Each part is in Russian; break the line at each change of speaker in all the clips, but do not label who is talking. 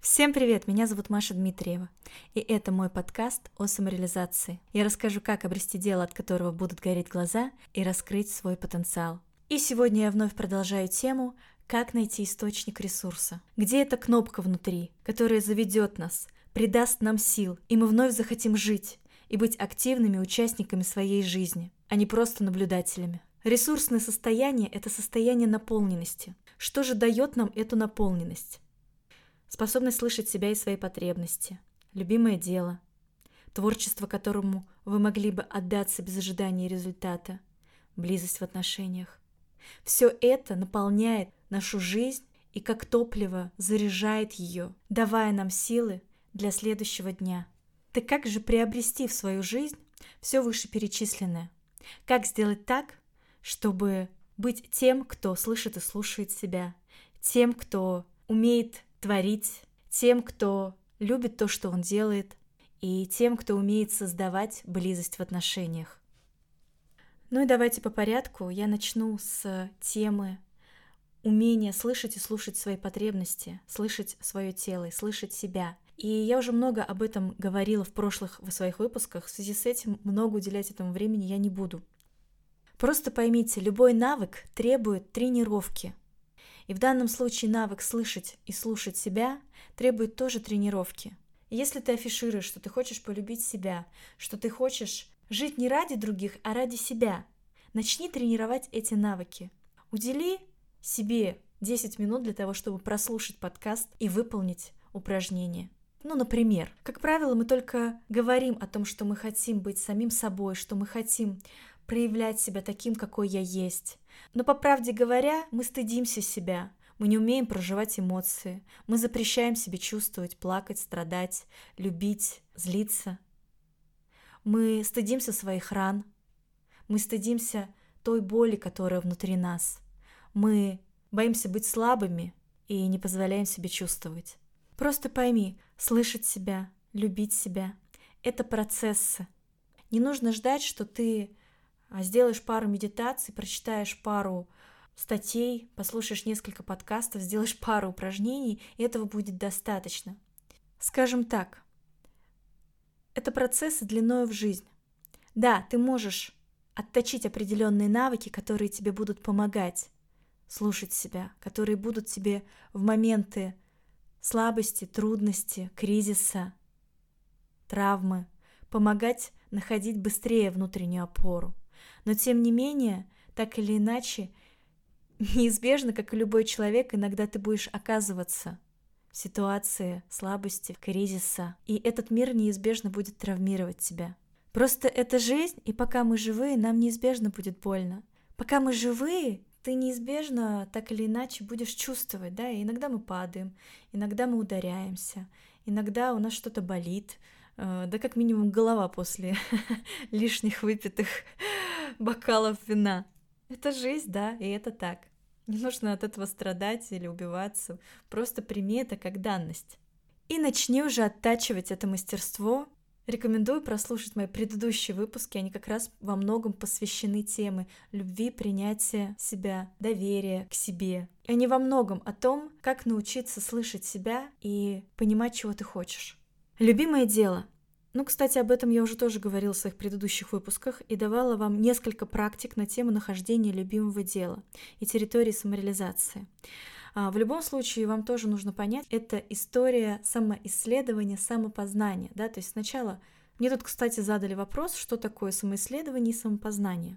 Всем привет, меня зовут Маша Дмитриева, и это мой подкаст о самореализации. Я расскажу, как обрести дело, от которого будут гореть глаза, и раскрыть свой потенциал. И сегодня я вновь продолжаю тему «Как найти источник ресурса?» Где эта кнопка внутри, которая заведет нас, придаст нам сил, и мы вновь захотим жить и быть активными участниками своей жизни, а не просто наблюдателями. Ресурсное состояние – это состояние наполненности. Что же дает нам эту наполненность? Способность слышать себя и свои потребности, любимое дело, творчество, которому вы могли бы отдаться без ожидания результата, близость в отношениях. Все это наполняет нашу жизнь и как топливо заряжает ее, давая нам силы для следующего дня. Ты как же приобрести в свою жизнь все вышеперечисленное? Как сделать так, чтобы быть тем, кто слышит и слушает себя, тем, кто умеет творить, тем, кто любит то, что он делает, и тем, кто умеет создавать близость в отношениях. Ну и давайте по порядку. Я начну с темы умения слышать и слушать свои потребности, слышать свое тело и слышать себя. И я уже много об этом говорила в прошлых в своих выпусках. В связи с этим много уделять этому времени я не буду. Просто поймите, любой навык требует тренировки. И в данном случае навык слышать и слушать себя требует тоже тренировки. И если ты афишируешь, что ты хочешь полюбить себя, что ты хочешь жить не ради других, а ради себя, начни тренировать эти навыки. Удели себе 10 минут для того, чтобы прослушать подкаст и выполнить упражнение. Ну, например, как правило, мы только говорим о том, что мы хотим быть самим собой, что мы хотим проявлять себя таким, какой я есть. Но по правде говоря, мы стыдимся себя, мы не умеем проживать эмоции, мы запрещаем себе чувствовать, плакать, страдать, любить, злиться. Мы стыдимся своих ран, мы стыдимся той боли, которая внутри нас. Мы боимся быть слабыми и не позволяем себе чувствовать. Просто пойми, слышать себя, любить себя — это процессы. Не нужно ждать, что ты сделаешь пару медитаций, прочитаешь пару статей, послушаешь несколько подкастов, сделаешь пару упражнений, и этого будет достаточно. Скажем так, это процессы длиною в жизнь. Да, ты можешь отточить определенные навыки, которые тебе будут помогать слушать себя, которые будут тебе в моменты слабости, трудности, кризиса, травмы помогать находить быстрее внутреннюю опору. Но тем не менее, так или иначе, неизбежно, как и любой человек, иногда ты будешь оказываться в ситуации слабости, кризиса, и этот мир неизбежно будет травмировать тебя. Просто это жизнь, и пока мы живые, нам неизбежно будет больно. Пока мы живые, ты неизбежно так или иначе будешь чувствовать, да, и иногда мы падаем, иногда мы ударяемся, иногда у нас что-то болит, э, да как минимум голова после лишних выпитых бокалов вина. Это жизнь, да, и это так. Не нужно от этого страдать или убиваться. Просто прими это как данность. И начни уже оттачивать это мастерство. Рекомендую прослушать мои предыдущие выпуски. Они как раз во многом посвящены теме любви, принятия себя, доверия к себе. И они во многом о том, как научиться слышать себя и понимать, чего ты хочешь. Любимое дело — ну, кстати, об этом я уже тоже говорила в своих предыдущих выпусках и давала вам несколько практик на тему нахождения любимого дела и территории самореализации. А, в любом случае, вам тоже нужно понять, это история самоисследования, самопознания. Да? То есть сначала мне тут, кстати, задали вопрос, что такое самоисследование и самопознание.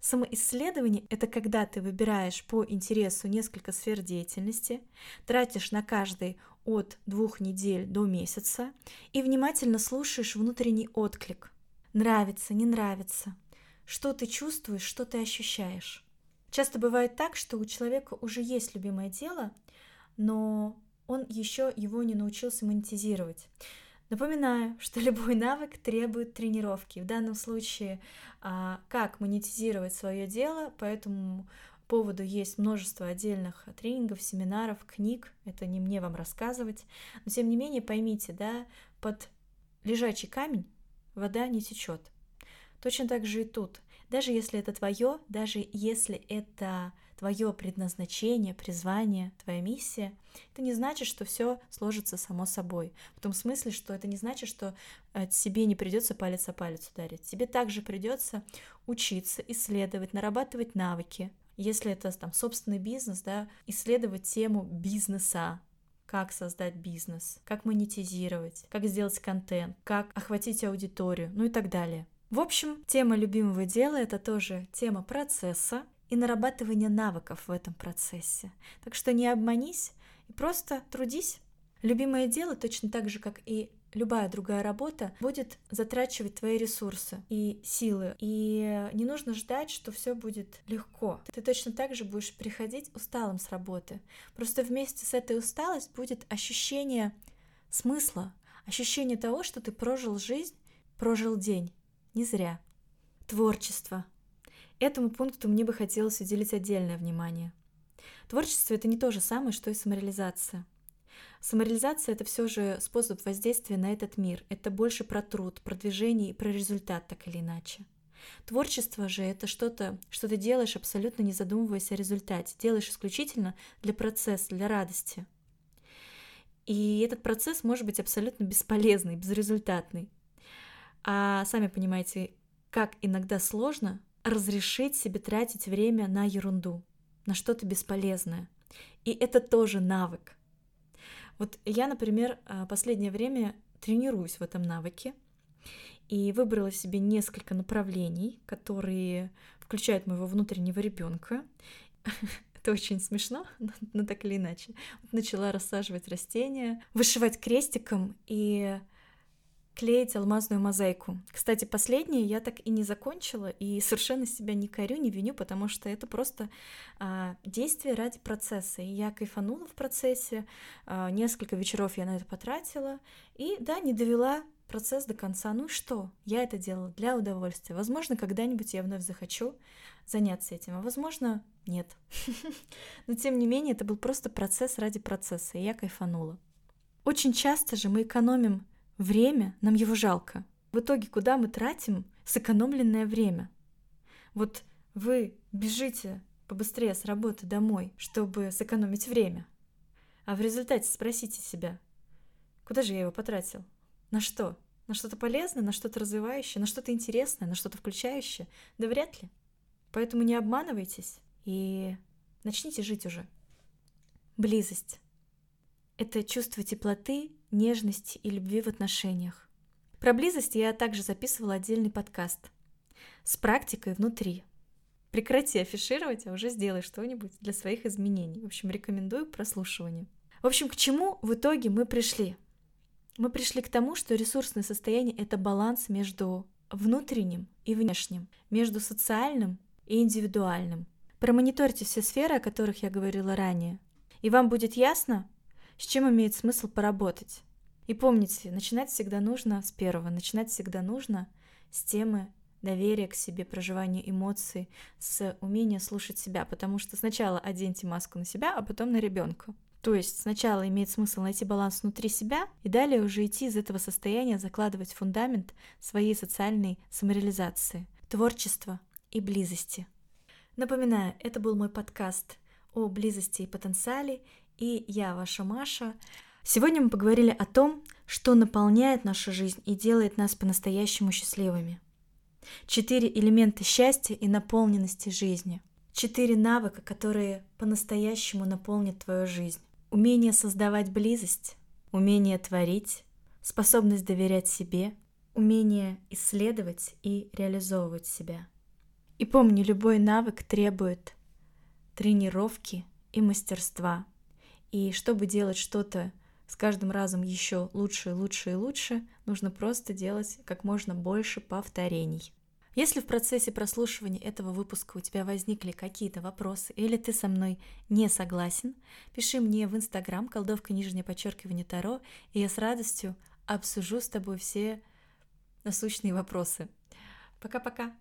Самоисследование — это когда ты выбираешь по интересу несколько сфер деятельности, тратишь на каждый от двух недель до месяца и внимательно слушаешь внутренний отклик. Нравится, не нравится. Что ты чувствуешь, что ты ощущаешь. Часто бывает так, что у человека уже есть любимое дело, но он еще его не научился монетизировать. Напоминаю, что любой навык требует тренировки. В данном случае, а, как монетизировать свое дело, по этому поводу есть множество отдельных тренингов, семинаров, книг. Это не мне вам рассказывать. Но тем не менее, поймите, да, под лежачий камень вода не течет. Точно так же и тут. Даже если это твое, даже если это твое предназначение, призвание, твоя миссия, это не значит, что все сложится само собой. В том смысле, что это не значит, что э, тебе не придется палец о палец ударить. Тебе также придется учиться, исследовать, нарабатывать навыки. Если это там собственный бизнес, да, исследовать тему бизнеса, как создать бизнес, как монетизировать, как сделать контент, как охватить аудиторию, ну и так далее. В общем, тема любимого дела — это тоже тема процесса и нарабатывания навыков в этом процессе. Так что не обманись и просто трудись. Любимое дело, точно так же, как и любая другая работа будет затрачивать твои ресурсы и силы. И не нужно ждать, что все будет легко. Ты точно так же будешь приходить усталым с работы. Просто вместе с этой усталостью будет ощущение смысла, ощущение того, что ты прожил жизнь, прожил день. Не зря. Творчество. Этому пункту мне бы хотелось уделить отдельное внимание. Творчество — это не то же самое, что и самореализация — Самореализация — это все же способ воздействия на этот мир. Это больше про труд, про движение и про результат, так или иначе. Творчество же это что-то, что ты делаешь абсолютно не задумываясь о результате, делаешь исключительно для процесса, для радости. И этот процесс может быть абсолютно бесполезный, безрезультатный. А сами понимаете, как иногда сложно разрешить себе тратить время на ерунду, на что-то бесполезное. И это тоже навык. Вот я, например, а, последнее время тренируюсь в этом навыке и выбрала себе несколько направлений, которые включают моего внутреннего ребенка. Это очень смешно, но так или иначе. Начала рассаживать растения, вышивать крестиком и клеить алмазную мозаику. Кстати, последнее я так и не закончила, и совершенно себя не корю, не виню, потому что это просто а, действие ради процесса. И я кайфанула в процессе, а, несколько вечеров я на это потратила, и да, не довела процесс до конца. Ну что? Я это делала для удовольствия. Возможно, когда-нибудь я вновь захочу заняться этим, а возможно, нет. Но тем не менее, это был просто процесс ради процесса, и я кайфанула. Очень часто же мы экономим Время, нам его жалко. В итоге куда мы тратим сэкономленное время? Вот вы бежите побыстрее с работы домой, чтобы сэкономить время. А в результате спросите себя, куда же я его потратил? На что? На что-то полезное, на что-то развивающее, на что-то интересное, на что-то включающее? Да вряд ли. Поэтому не обманывайтесь и начните жить уже. Близость. Это чувство теплоты нежности и любви в отношениях. Про близость я также записывала отдельный подкаст с практикой внутри. Прекрати афишировать, а уже сделай что-нибудь для своих изменений. В общем, рекомендую прослушивание. В общем, к чему в итоге мы пришли? Мы пришли к тому, что ресурсное состояние — это баланс между внутренним и внешним, между социальным и индивидуальным. Промониторьте все сферы, о которых я говорила ранее, и вам будет ясно, с чем имеет смысл поработать. И помните, начинать всегда нужно с первого, начинать всегда нужно с темы доверия к себе, проживания эмоций, с умения слушать себя, потому что сначала оденьте маску на себя, а потом на ребенка. То есть сначала имеет смысл найти баланс внутри себя и далее уже идти из этого состояния, закладывать фундамент своей социальной самореализации, творчества и близости. Напоминаю, это был мой подкаст о близости и потенциале, и я, ваша Маша. Сегодня мы поговорили о том, что наполняет нашу жизнь и делает нас по-настоящему счастливыми. Четыре элемента счастья и наполненности жизни. Четыре навыка, которые по-настоящему наполнят твою жизнь. Умение создавать близость, умение творить, способность доверять себе, умение исследовать и реализовывать себя. И помни, любой навык требует тренировки и мастерства – и чтобы делать что-то с каждым разом еще лучше, лучше и лучше, нужно просто делать как можно больше повторений. Если в процессе прослушивания этого выпуска у тебя возникли какие-то вопросы или ты со мной не согласен, пиши мне в Инстаграм колдовка нижнее подчеркивание Таро, и я с радостью обсужу с тобой все насущные вопросы. Пока-пока!